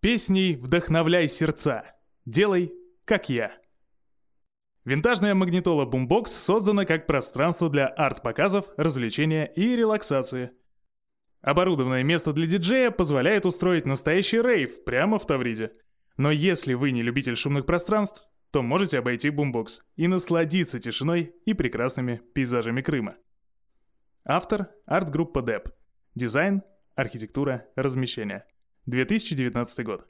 Песней вдохновляй сердца. Делай, как я. Винтажная магнитола Boombox создана как пространство для арт-показов, развлечения и релаксации. Оборудованное место для диджея позволяет устроить настоящий рейв прямо в Тавриде. Но если вы не любитель шумных пространств, то можете обойти Boombox и насладиться тишиной и прекрасными пейзажами Крыма. Автор – арт-группа DEP. Дизайн, архитектура, размещение. 2019 год.